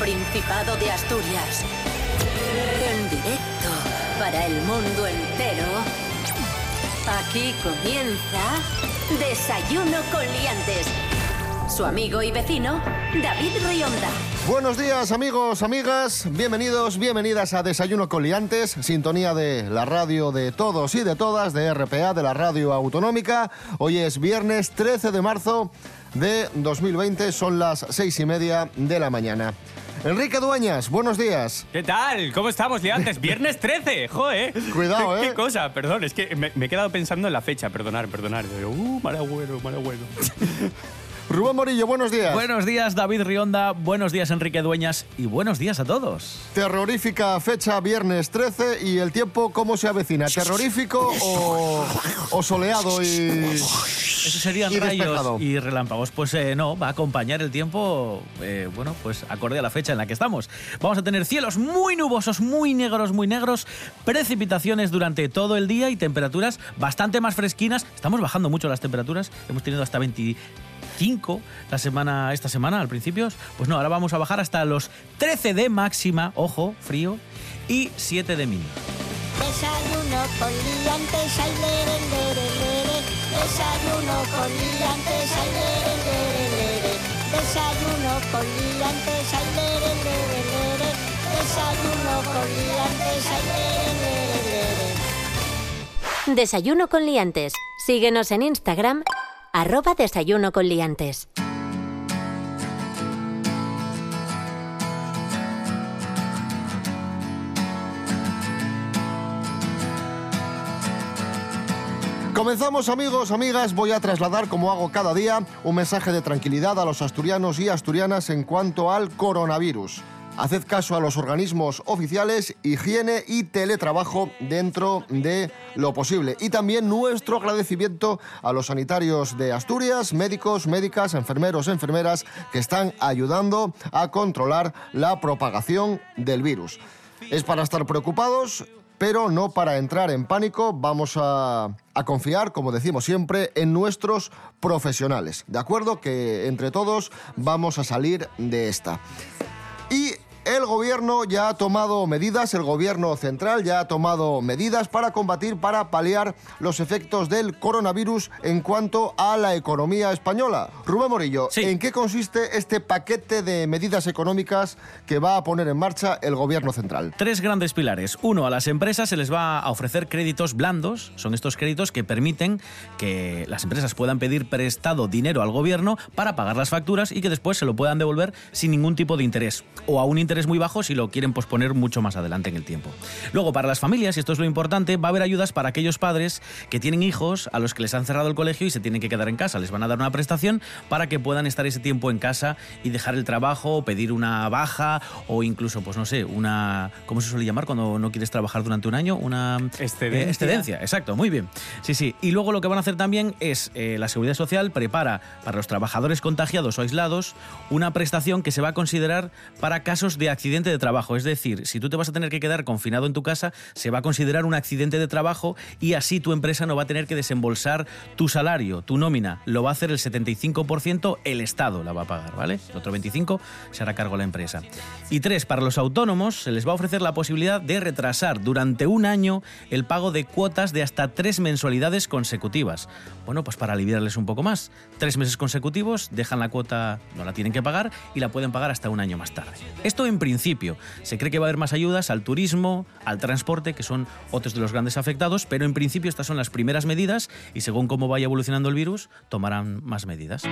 Principado de Asturias. En directo para el mundo entero. Aquí comienza Desayuno con Liantes. Su amigo y vecino, David Rionda. Buenos días amigos, amigas, bienvenidos, bienvenidas a Desayuno con Liantes, sintonía de la radio de todos y de todas, de RPA, de la radio autonómica. Hoy es viernes 13 de marzo de 2020, son las seis y media de la mañana. Enrique Dueñas, buenos días. ¿Qué tal? ¿Cómo estamos, liantes? Viernes 13, joe. Cuidado, ¿Qué, ¿eh? ¿Qué cosa? Perdón, es que me, me he quedado pensando en la fecha, perdonar, perdonar. Uh, mal agüero, mal agüero. Rubén Morillo, buenos días. Buenos días, David Rionda. Buenos días, Enrique Dueñas. Y buenos días a todos. Terrorífica fecha, viernes 13, y el tiempo, ¿cómo se avecina? ¿Terrorífico o, o soleado y...? Eso serían Y rayos despejado. y relámpagos. Pues eh, no, va a acompañar el tiempo, eh, bueno, pues acorde a la fecha en la que estamos. Vamos a tener cielos muy nubosos, muy negros, muy negros, precipitaciones durante todo el día y temperaturas bastante más fresquinas. Estamos bajando mucho las temperaturas. Hemos tenido hasta 25 la semana, esta semana al principio. Pues no, ahora vamos a bajar hasta los 13 de máxima, ojo, frío, y 7 de mínima. Desayuno con liantes, ay, lere, lere, lere. Desayuno con liantes, ay, lere, lere, lere. Desayuno con liantes, ay, lere, lere, lere. Desayuno con liantes, ay, lere, lere, lere. Desayuno con liantes. Síguenos en Instagram, arroba desayuno con liantes. Comenzamos amigos, amigas, voy a trasladar como hago cada día un mensaje de tranquilidad a los asturianos y asturianas en cuanto al coronavirus. Haced caso a los organismos oficiales, higiene y teletrabajo dentro de lo posible. Y también nuestro agradecimiento a los sanitarios de Asturias, médicos, médicas, enfermeros, enfermeras que están ayudando a controlar la propagación del virus. Es para estar preocupados, pero no para entrar en pánico. Vamos a, confiar, como decimos siempre, en nuestros profesionales. ¿De acuerdo? Que entre todos vamos a salir de esta. Y el gobierno ya ha tomado medidas, el gobierno central ya ha tomado medidas para combatir, para paliar los efectos del coronavirus en cuanto a la economía española. Rubén Morillo, Sí. ¿en qué consiste este paquete de medidas económicas que va a poner en marcha el gobierno central? Tres grandes pilares. Uno, a las empresas se les va a ofrecer créditos blandos. Son estos créditos que permiten que las empresas puedan pedir prestado dinero al gobierno para pagar las facturas y que después se lo puedan devolver sin ningún tipo de interés. O a un interés muy bajo si lo quieren posponer mucho más adelante en el tiempo. Luego, para las familias, y esto es lo importante, va a haber ayudas para aquellos padres que tienen hijos a los que les han cerrado el colegio y se tienen que quedar en casa. Les van a dar una prestación para que puedan estar ese tiempo en casa y dejar el trabajo, o pedir una baja o incluso, pues no sé, una... ¿Cómo se suele llamar cuando no quieres trabajar durante un año? Una... Excedencia. eh, excedencia, exacto, muy bien. Sí, sí. Y luego lo que van a hacer también es eh, la Seguridad Social prepara para los trabajadores contagiados o aislados una prestación que se va a considerar para casos de accidente de trabajo. Es decir, si tú te vas a tener que quedar confinado en tu casa, se va a considerar un accidente de trabajo y así tu empresa no va a tener que desembolsar tu salario, tu nómina. Lo va a hacer el 75%, el Estado la va a pagar, ¿vale? El otro 25% se hará cargo la empresa. Y tres, para los autónomos se les va a ofrecer la posibilidad de retrasar durante un año el pago de cuotas de hasta tres mensualidades consecutivas. Bueno, pues para aliviarles un poco más. Tres meses consecutivos, dejan la cuota, no la tienen que pagar y la pueden pagar hasta un año más tarde. Esto en principio. Se cree que va a haber más ayudas al turismo, al transporte, que son otros de los grandes afectados, pero en principio estas son las primeras medidas y según cómo vaya evolucionando el virus, tomarán más medidas.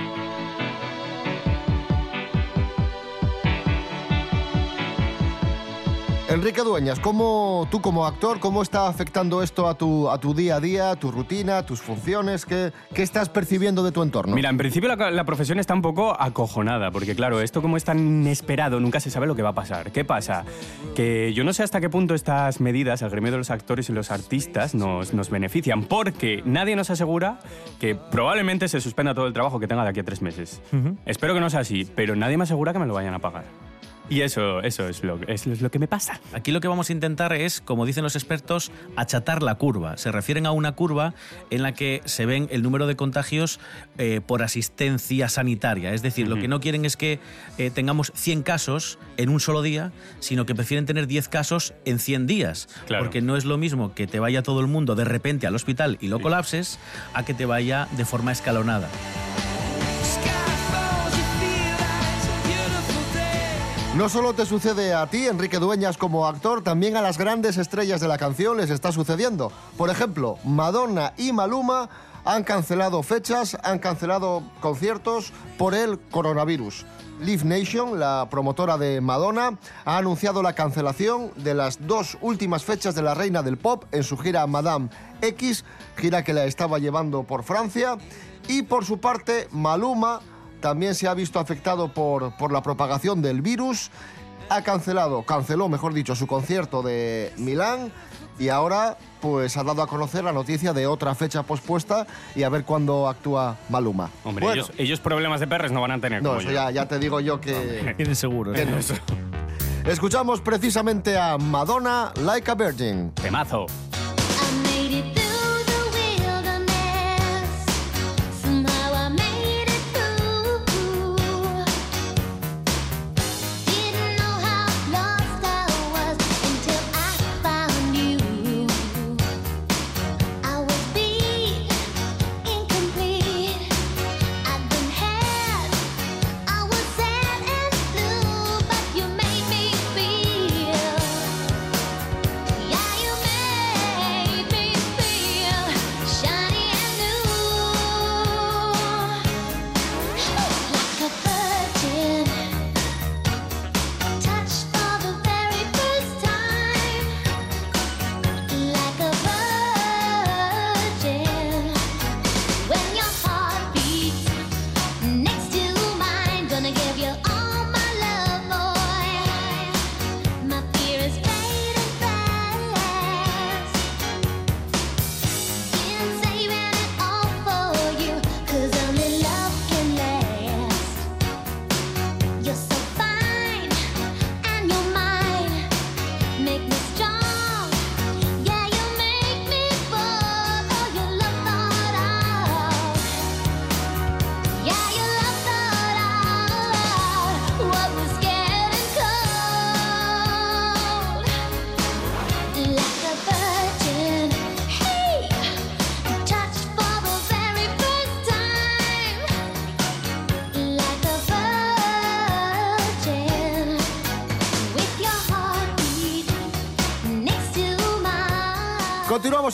Enrique Dueñas, ¿cómo tú como actor, cómo está afectando esto a tu, a tu día a día, tu rutina, tus funciones? ¿Qué, qué estás percibiendo de tu entorno? Mira, en principio la, la profesión está un poco acojonada, porque claro, esto como es tan inesperado, nunca se sabe lo que va a pasar. ¿Qué pasa? Que yo no sé hasta qué punto estas medidas al gremio de los actores y los artistas nos, nos benefician, porque nadie nos asegura que probablemente se suspenda todo el trabajo que tenga de aquí a tres meses. Espero que no sea así, pero nadie me asegura que me lo vayan a pagar. Y eso, eso es lo, es lo que me pasa. Aquí lo que vamos a intentar es, como dicen los expertos, achatar la curva. Se refieren a una curva en la que se ven el número de contagios eh, por asistencia sanitaria. Es decir, lo que no quieren es que eh, tengamos 100 casos en un solo día, sino que prefieren tener 10 casos en 100 días. Claro. Porque no es lo mismo que te vaya todo el mundo de repente al hospital y lo colapses, a que te vaya de forma escalonada. No solo te sucede a ti, Enrique Dueñas, como actor, también a las grandes estrellas de la canción les está sucediendo. Por ejemplo, Madonna y Maluma han cancelado fechas, han cancelado conciertos por el coronavirus. Live Nation, la promotora de Madonna, ha anunciado la cancelación de las dos últimas fechas de la reina del pop en su gira Madame X, gira que la estaba llevando por Francia. Y por su parte, Maluma también se ha visto afectado por, por la propagación del virus. Ha cancelado, canceló, mejor dicho, su concierto de Milán y ahora pues ha dado a conocer la noticia de otra fecha pospuesta y a ver cuándo actúa Maluma. Hombre, Bueno, ellos, ellos problemas de perres no van a tener. no, como eso yo. ya, ya te digo yo que... Tienen seguro. que no. Escuchamos precisamente a Madonna, Like a Virgin. Temazo.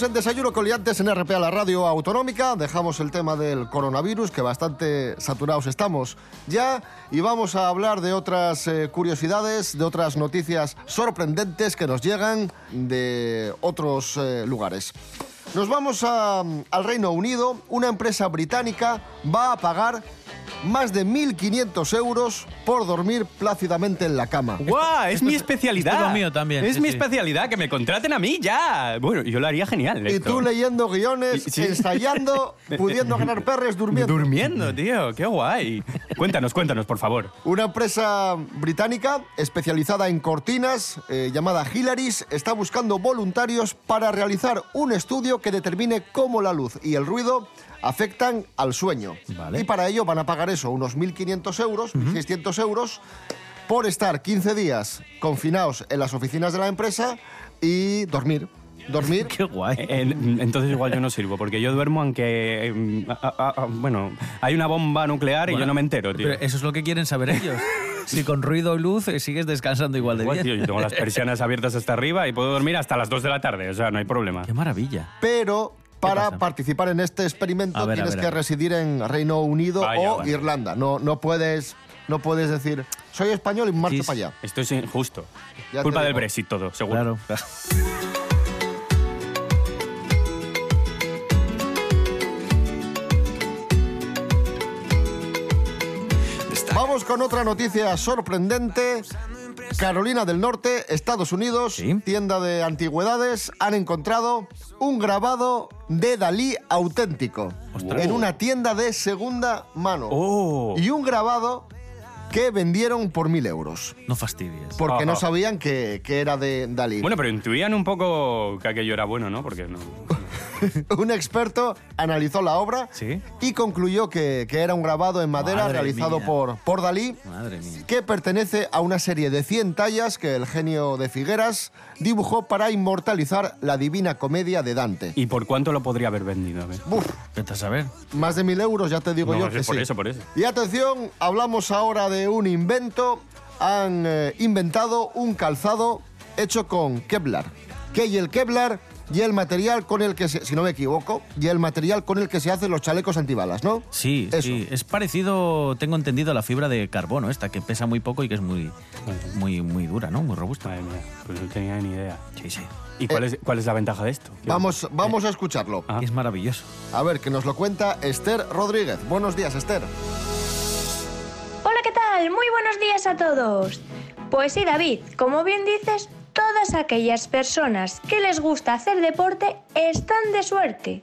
En Desayuno con Liantes en RPA, la radio autonómica. Dejamos el tema del coronavirus, que bastante saturados estamos ya. Y vamos a hablar de otras eh, curiosidades, de otras noticias sorprendentes que nos llegan de otros eh, lugares. Nos vamos a- al Reino Unido. Una empresa británica va a pagar más de 1.500 euros por dormir plácidamente en la cama. ¡Guau! Es esto mi es- especialidad. esto es lo mío también, Es sí, mi sí. especialidad, que me contraten a mí ya. Bueno, yo lo haría genial. Y esto. tú leyendo guiones, Y- sí. ensayando, pudiendo ganar perres, durmiendo. Durmiendo, tío. Qué guay. Cuéntanos, cuéntanos, por favor. Una empresa británica especializada en cortinas, eh, llamada Hilaris, está buscando voluntarios para realizar un estudio que determine cómo la luz y el ruido afectan al sueño. Vale. Y para ello van a pagar eso, unos 1.500 euros, 1.600 euros, por estar 15 días confinados en las oficinas de la empresa y dormir. Dormir. Qué guay. Eh, en- entonces igual yo no sirvo, porque yo duermo aunque... eh, ah, bueno, hay una bomba nuclear y yo no me entero, tío. Pero eso es lo que quieren saber ellos. si con ruido y luz eh, sigues descansando igual de Igual, bien. tío, yo tengo las persianas abiertas hasta arriba y puedo dormir hasta las 2 de la tarde, o sea, no hay problema. Qué maravilla. Pero para pasa? participar en este experimento ver, tienes ver, que residir en Reino Unido Vaya, o vaya. Irlanda. No, no, puedes, no puedes decir, soy español y marcho Sí, para allá. Esto es injusto. Ya Culpa del. Brexit todo, seguro. Claro. Vamos con otra noticia sorprendente. Carolina del Norte, Estados Unidos, Sí. tienda de antigüedades, han encontrado un grabado de Dalí auténtico Ostras. en una tienda de segunda mano. ¡Oh! Y un grabado que vendieron por mil euros. No fastidies. Porque no Ajá. sabían que, que era de Dalí. Bueno, pero intuían un poco que aquello era bueno, ¿no? Porque no... Un experto analizó la obra ¿Sí? y concluyó que, que era un grabado en madera Madre realizado mía. por, por Dalí Madre mía. que pertenece a una serie de 100 tallas que el genio de Figueras dibujó para inmortalizar la Divina Comedia de Dante. ¿Y por cuánto lo podría haber vendido? A ver. Buf, Vete a saber. más de mil euros, ya te digo No, yo que por sí. eso, por eso. Y atención, hablamos ahora de un invento. Han eh, inventado un calzado hecho con Kevlar. Que y el Kevlar y el material con el que se, si no me equivoco, y el material con el que se hacen los chalecos antibalas, ¿no? Sí, Eso. sí. Es parecido, tengo entendido, a la fibra de carbono, esta que pesa muy poco y que es muy, muy, muy dura, ¿no? Muy robusta. Madre mía, pues no tenía ni idea. Sí, sí. ¿Y cuál, es, cuál es la ventaja de esto? Vamos, vamos a escucharlo. Ah. Es maravilloso. A ver, que nos lo cuenta Esther Rodríguez. Buenos días, Esther. Hola, ¿qué tal? Muy buenos días a todos. Pues sí, David, como bien dices, todas aquellas personas que les gusta hacer deporte están de suerte,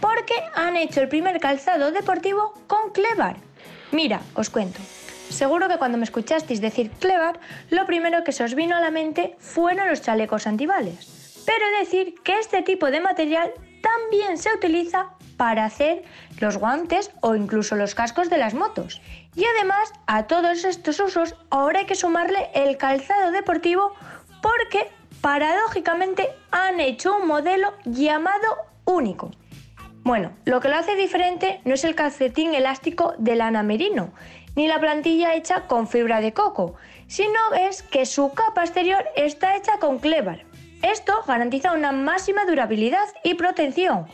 porque han hecho el primer calzado deportivo con Clevar. Mira, os cuento. Seguro que cuando me escuchasteis decir Clevar, lo primero que se os vino a la mente fueron los chalecos antibales. Pero decir que este tipo de material también se utiliza para hacer los guantes o incluso los cascos de las motos. Y además, a todos estos usos ahora hay que sumarle el calzado deportivo porque paradójicamente han hecho un modelo llamado único. Bueno, lo que lo hace diferente no es el calcetín elástico de lana merino, ni la plantilla hecha con fibra de coco, sino es que su capa exterior está hecha con Clevar. Esto garantiza una máxima durabilidad y protección,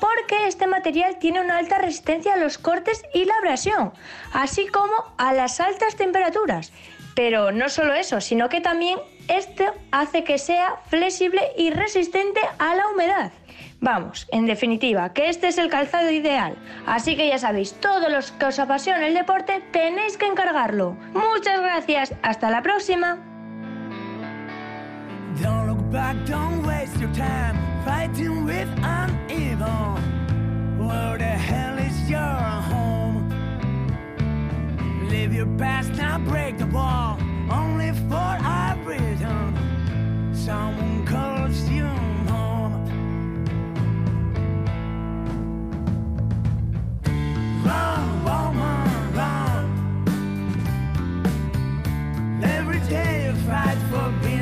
porque este material tiene una alta resistencia a los cortes y la abrasión, así como a las altas temperaturas. Pero no solo eso, sino que también esto hace que sea flexible y resistente a la humedad. Vamos, en definitiva, que este es el calzado ideal. Así que ya sabéis, todos los que os apasiona el deporte tenéis que encargarlo. Muchas gracias, hasta la próxima. Live your past, now break the wall. Only for our freedom. Someone calls you home. Run, woman, run. Every day you fight for being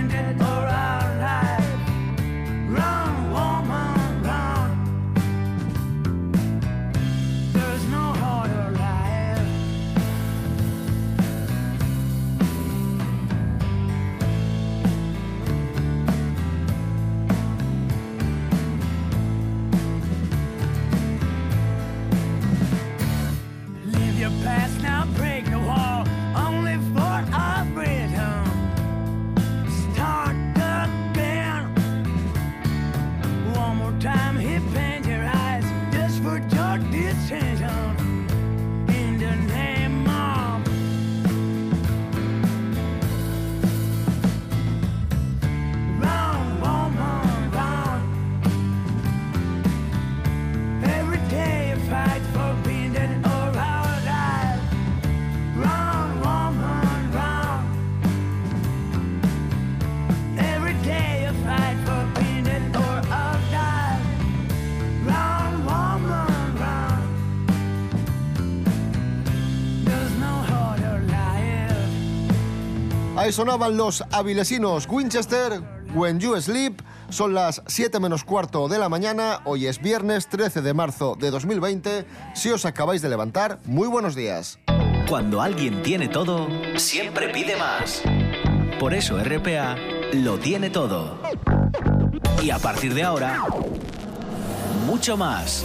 Ahí sonaban los avilesinos Winchester, When You Sleep. Son las 7 menos cuarto de la mañana. Hoy es viernes 13 de marzo de 2020. Si os acabáis de levantar, muy buenos días. Cuando alguien tiene todo, siempre pide más. Por eso RPA lo tiene todo. Y a partir de ahora, mucho más.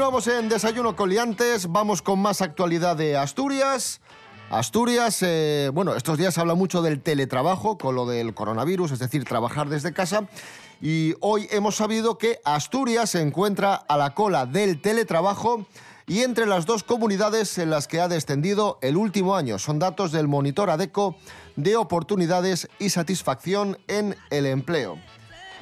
Continuamos en Desayuno Coliantes, vamos con más actualidad de Asturias. Asturias, eh, bueno, estos días se habla mucho del teletrabajo con lo del coronavirus, es decir, trabajar desde casa. Y hoy hemos sabido que Asturias se encuentra a la cola del teletrabajo y entre las dos comunidades en las que ha descendido el último año. Son datos del monitor ADECO de oportunidades y satisfacción en el empleo.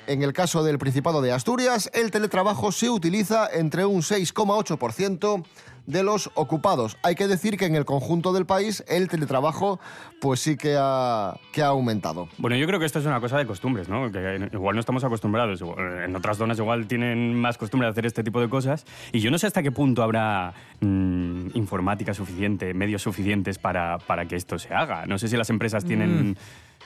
En el caso del Principado de Asturias, el teletrabajo se utiliza entre un 6,8% de los ocupados. Hay que decir que en el conjunto del país el teletrabajo pues sí que ha, que ha aumentado. Bueno, yo creo que esto es una cosa de costumbres, ¿no? Que igual no estamos acostumbrados. En otras zonas igual tienen más costumbre de hacer este tipo de cosas. Y yo no sé hasta qué punto habrá mm, informática suficiente, medios suficientes para, para que esto se haga. No sé si las empresas tienen... Mm.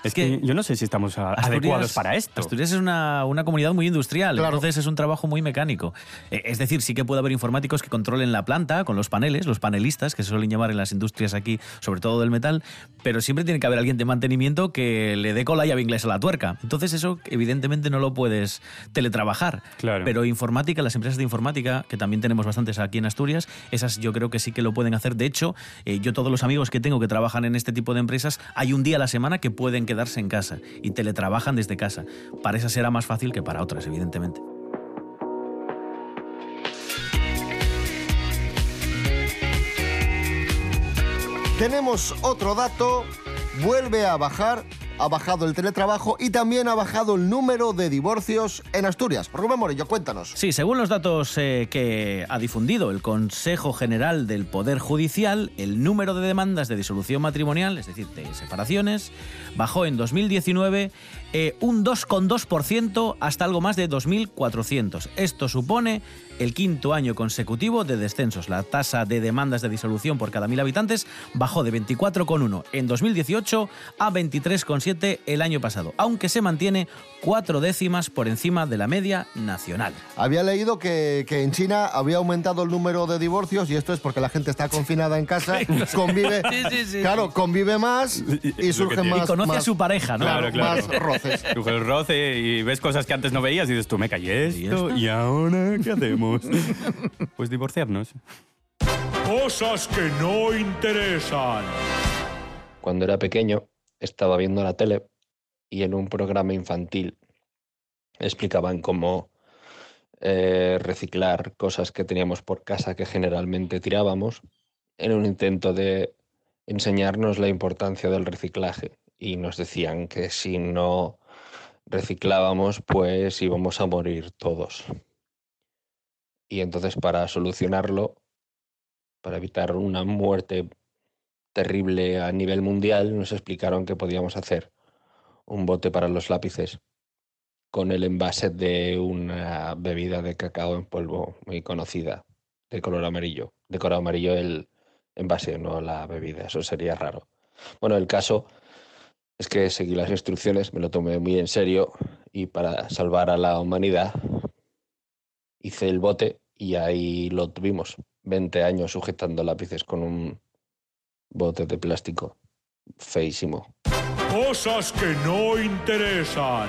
Es que yo no sé si estamos Asturias- adecuados para esto. Asturias es una, una comunidad muy industrial, Claro. entonces es un trabajo muy mecánico. Eh, Es decir, sí que puede haber informáticos que controlen la planta con los paneles, los panelistas, que se suelen llamar en las industrias aquí, sobre todo del metal, pero siempre tiene que haber alguien de mantenimiento que le dé con la llave inglesa a la tuerca. Entonces eso evidentemente no lo puedes teletrabajar. Claro. Pero informática, las empresas de informática, que también tenemos bastantes aquí en Asturias, esas yo creo que sí que lo pueden hacer. De hecho, eh, yo todos los amigos que tengo que trabajan en este tipo de empresas, hay un día a la semana que pueden quedarse en casa y teletrabajan desde casa. Para esas será más fácil que para otras, evidentemente. Tenemos otro dato, vuelve a bajar, ha bajado el teletrabajo y también ha bajado el número de divorcios en Asturias. Rubén Morillo, cuéntanos. Sí, según los datos eh, que ha difundido el Consejo General del Poder Judicial, el número de demandas de disolución matrimonial, es decir, de separaciones, bajó en 2019 eh, un 2,2% hasta algo más de 2.400. Esto supone el quinto año consecutivo de descensos. La tasa de demandas de disolución por cada mil habitantes bajó de 24,1 en 2018 a 23,7 el año pasado, aunque se mantiene cuatro décimas por encima de la media nacional. Había leído que, que en China había aumentado el número de divorcios y esto es porque la gente está confinada en casa, convive, Sí, sí, sí, claro, convive más y surgen más... Y conoce a su pareja, ¿no? Claro, Claro, más roces. Tú el roce y ves cosas que antes no veías y dices tú, me callé ¿Y esto? ¿y ahora qué hacemos? pues divorciarnos. Cosas que no interesan. Cuando era pequeño estaba viendo la tele y en un programa infantil explicaban cómo eh, reciclar cosas que teníamos por casa que generalmente tirábamos en un intento de enseñarnos la importancia del reciclaje y nos decían que si no reciclábamos pues íbamos a morir todos. Y entonces para solucionarlo, para evitar una muerte terrible a nivel mundial, nos explicaron que podíamos hacer un bote para los lápices con el envase de una bebida de cacao en polvo muy conocida, de color amarillo. De color amarillo el envase, no la bebida, eso sería raro. Bueno, el caso es que seguí las instrucciones, me lo tomé muy en serio y para salvar a la humanidad hice el bote y ahí lo tuvimos. 20 años sujetando lápices con un bote de plástico. Feísimo. Cosas que no interesan.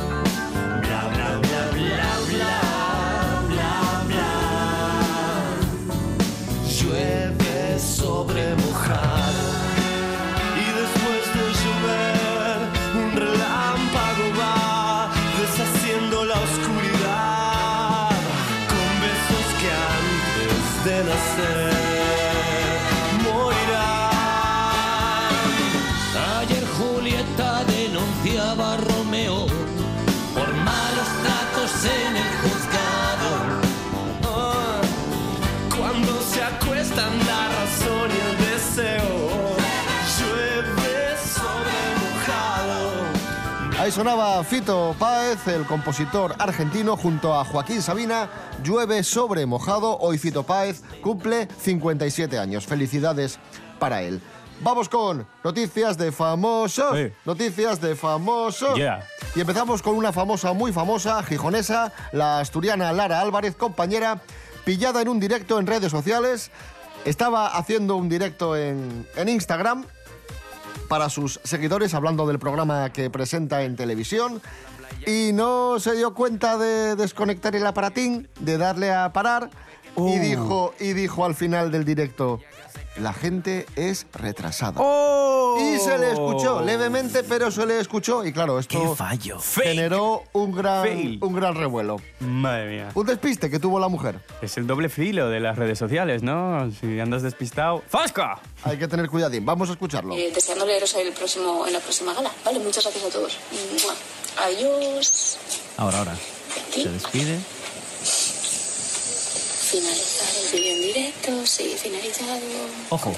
antes de nacer Ahí sonaba Fito Páez, el compositor argentino, junto a Joaquín Sabina. Llueve sobre mojado. Hoy Fito Páez cumple 57 años. Felicidades para él. Vamos con noticias de famosos. Noticias de famosos. Yeah. Y empezamos con una famosa, muy famosa, gijonesa, la asturiana Lara Álvarez, compañera, pillada en un directo en redes sociales. Estaba haciendo un directo en, en Instagram para sus seguidores, hablando del programa que presenta en televisión. Y no se dio cuenta de desconectar el aparatín, de darle a parar. Y, dijo, y dijo al final del directo, la gente es retrasada. Y se le escuchó levemente, pero se le escuchó. Y claro, esto ¡Qué fallo! generó un gran, un gran revuelo. Madre mía. Un despiste que tuvo la mujer. Es el doble filo de las redes sociales, ¿no? Si andas despistado. ¡Fasca! Hay que tener cuidadín. Vamos a escucharlo. Eh, deseando leeros el próximo, en la próxima gala. Vale, muchas gracias a todos. Adiós. Ahora, ahora. Se despide. Finalizar el vídeo en directo, sí, finalizado. Ojo.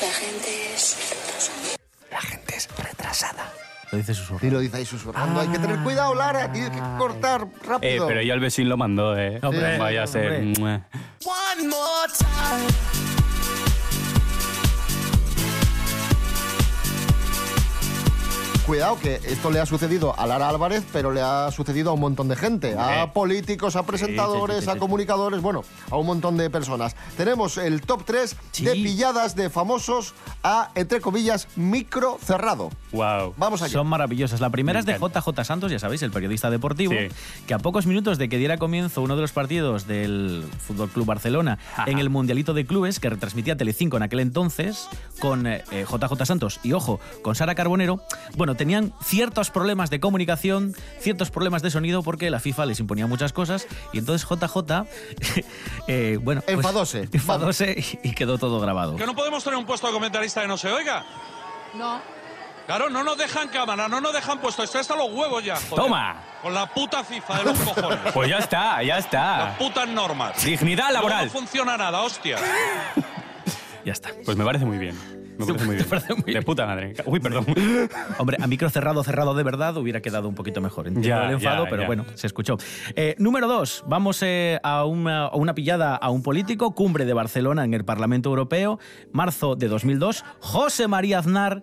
La gente es La gente es retrasada. Lo dice susurrando. Y lo dice ahí susurrando. Hay que tener cuidado, Lara. Tienes que cortar Eh, rápido. pero ya el vecino lo mandó, ¿eh? Hombre, Vaya a ser. hombre. One more time. Cuidado que esto le ha sucedido a Lara Álvarez, pero le ha sucedido a un montón de gente. A políticos, a presentadores, a comunicadores, bueno, a un montón de personas. Tenemos el top 3 de pilladas de famosos a, entre comillas, micro cerrado. Wow. Vamos allá. Son maravillosas. La primera es de JJ Santos, ya sabéis, el periodista deportivo, Sí. que a pocos minutos de que diera comienzo uno de los partidos del Fútbol Club Barcelona en el Mundialito de Clubes, que retransmitía Telecinco en aquel entonces, con eh, JJ Santos y, ojo, con Sara Carbonero, bueno, tenían ciertos problemas de comunicación, ciertos problemas de sonido, porque la FIFA les imponía muchas cosas, y entonces JJ, eh, bueno... pues, Enfadóse. enfadóse y quedó todo grabado. ¿Que no podemos tener un puesto de comentarista que no se oiga? No. Claro, no nos dejan cámara, no nos dejan puesto. Esto hasta los huevos ya. joder. Toma. Con la puta FIFA de los cojones. Pues ya está, ya Las está. putas normas. Dignidad laboral. No funciona nada, hostia. Ya está. Pues me parece muy bien. Me parece muy bien. De puta madre. Uy, perdón. Hombre, a micro cerrado, cerrado de verdad, hubiera quedado un poquito mejor. Entiendo Ya, el enfado, ya, pero ya. bueno, se escuchó. Eh, número dos, vamos eh, a, una, a una pillada a un político, cumbre de Barcelona en el Parlamento Europeo, marzo de 2002. José María Aznar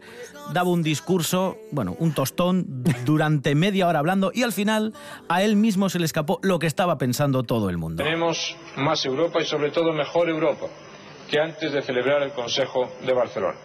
daba un discurso, bueno, un tostón durante media hora hablando y al final a él mismo se le escapó lo que estaba pensando todo el mundo. Tenemos más Europa y sobre todo mejor Europa que antes de celebrar el Consejo de Barcelona.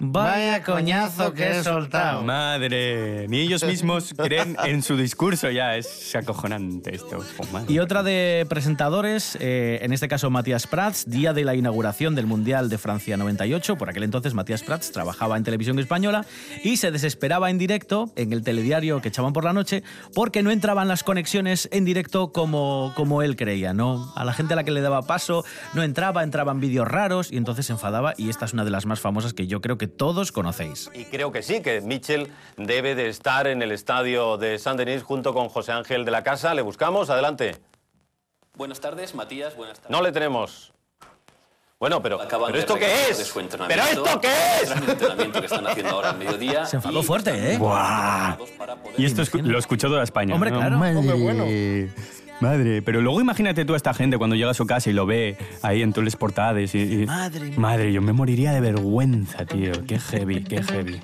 Vaya, coñazo que he soltado. Madre. Ni ellos mismos creen en su discurso ya. Es acojonante esto. Oh. Y otra de presentadores, eh, en este caso Matías Prats, día de la inauguración del Mundial de Francia 98. Por aquel entonces Matías Prats trabajaba en televisión española y se desesperaba en directo en el telediario que echaban por la noche porque no entraban las conexiones en directo como, como él creía. ¿no? A la gente a la que le daba paso no entraba, entraban vídeos raros y entonces se enfadaba y esta es una de las más famosas que yo creo que todos conocéis. Y creo que sí, que Mitchell debe de estar en el estadio de Saint-Denis junto con José Ángel de la Casa. Le buscamos, adelante. Buenas tardes, Matías. Buenas tardes. No le tenemos. Bueno, pero, ¿pero esto qué es? de su ¿Pero esto qué es? tras el entrenamiento que están haciendo ahora al mediodía. Se enfadó fuerte, ¿eh? Buah. Y esto escu- lo escuchó toda España. Hombre, ¿no? claro. Hombre, bueno. Madre, pero luego imagínate tú a esta gente cuando llega a su casa y lo ve ahí en todas las portadas y, y- Madre. Madre, yo me moriría de vergüenza, tío. Qué heavy, qué heavy.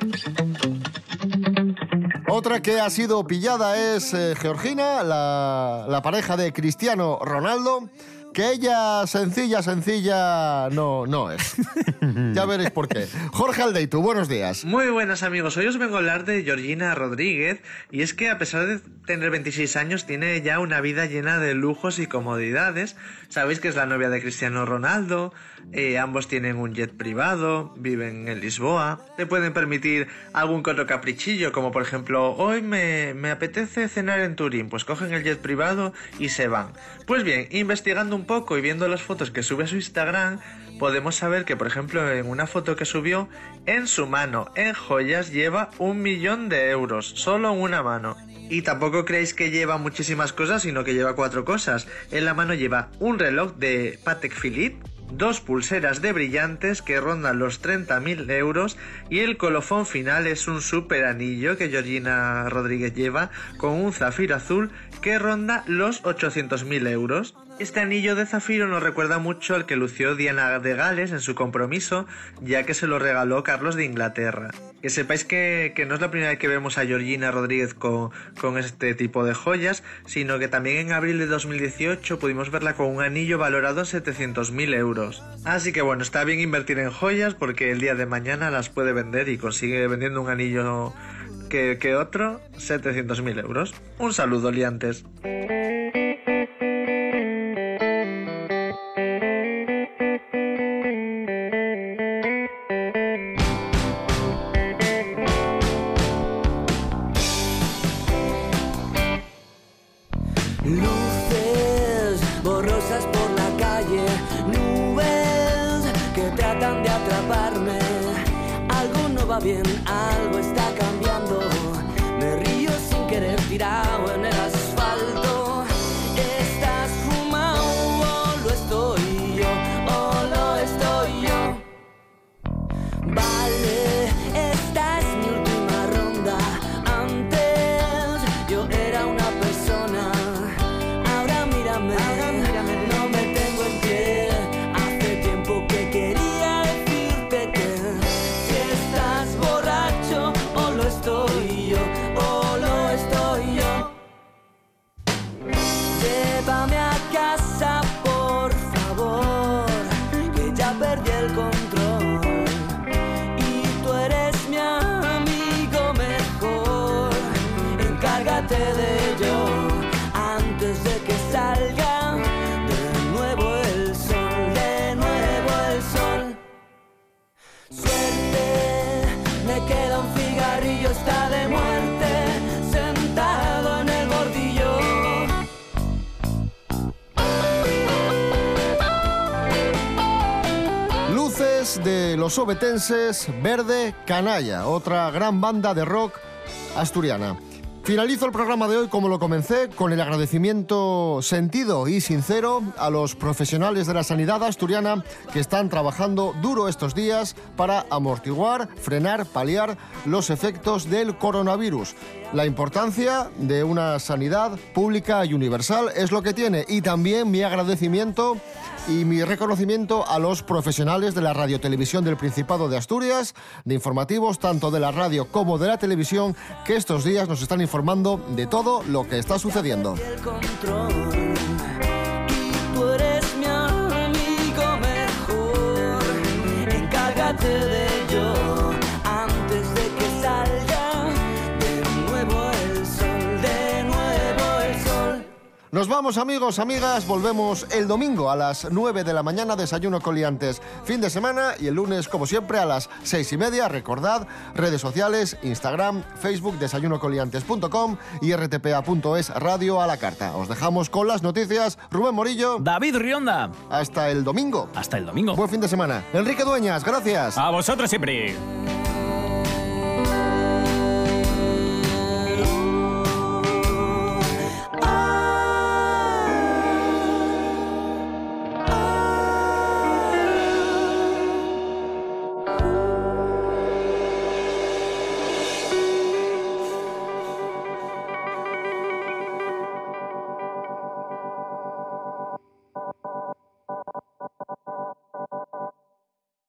Otra que ha sido pillada es eh, Georgina, la, la pareja de Cristiano Ronaldo, que ella sencilla, sencilla no, no es. ya veréis por qué. Jorge Aldeitu, buenos días. Muy buenas amigos, hoy os vengo a hablar de Georgina Rodríguez y es que a pesar de tener 26 años tiene ya una vida llena de lujos y comodidades. Sabéis que es la novia de Cristiano Ronaldo, eh, ambos tienen un jet privado, viven en Lisboa, le pueden permitir algún otro caprichillo como por ejemplo hoy me, me apetece cenar en Turín, pues cogen el jet privado y se van. Pues bien, investigando un poco y viendo las fotos que sube a su Instagram, podemos saber que, por ejemplo, en una foto que subió, en su mano, en joyas, lleva un millón de euros, solo en una mano. Y tampoco creéis que lleva muchísimas cosas, sino que lleva cuatro cosas. En la mano lleva un reloj de Patek Philippe, dos pulseras de brillantes que rondan los 30.000 euros y el colofón final es un super anillo que Georgina Rodríguez lleva con un zafiro azul que ronda los 800.000 euros. Este anillo de zafiro nos recuerda mucho al que lució Diana de Gales en su compromiso, ya que se lo regaló Carlos de Inglaterra. Que sepáis que, que no es la primera vez que vemos a Georgina Rodríguez con, con este tipo de joyas, sino que también en abril de 2018 pudimos verla con un anillo valorado en 700.000 euros. Así que bueno, está bien invertir en joyas porque el día de mañana las puede vender y consigue vendiendo un anillo que, que otro 700.000 euros. Un saludo, liantes. De los obetenses, Verde Canalla, otra gran banda de rock asturiana. Finalizo el programa de hoy como lo comencé, con el agradecimiento sentido y sincero a los profesionales de la sanidad asturiana que están trabajando duro estos días para amortiguar, frenar, paliar los efectos del coronavirus. La importancia de una sanidad pública y universal es lo que tiene y también mi agradecimiento y mi reconocimiento a los profesionales de la radiotelevisión del Principado de Asturias, de informativos tanto de la radio como de la televisión, que estos días nos están informando de todo lo que está sucediendo. Nos vamos amigos, amigas, volvemos el domingo a las 9 de la mañana, desayuno coliantes, fin de semana y el lunes como siempre a las 6 y media, recordad, redes sociales, Instagram, Facebook, desayunocoliantes.com y rtpa.es radio a la carta. Os dejamos con las noticias, Rubén Morillo. David Rionda. Hasta el domingo. Hasta el domingo. Buen fin de semana. Enrique Dueñas, gracias. A vosotros siempre.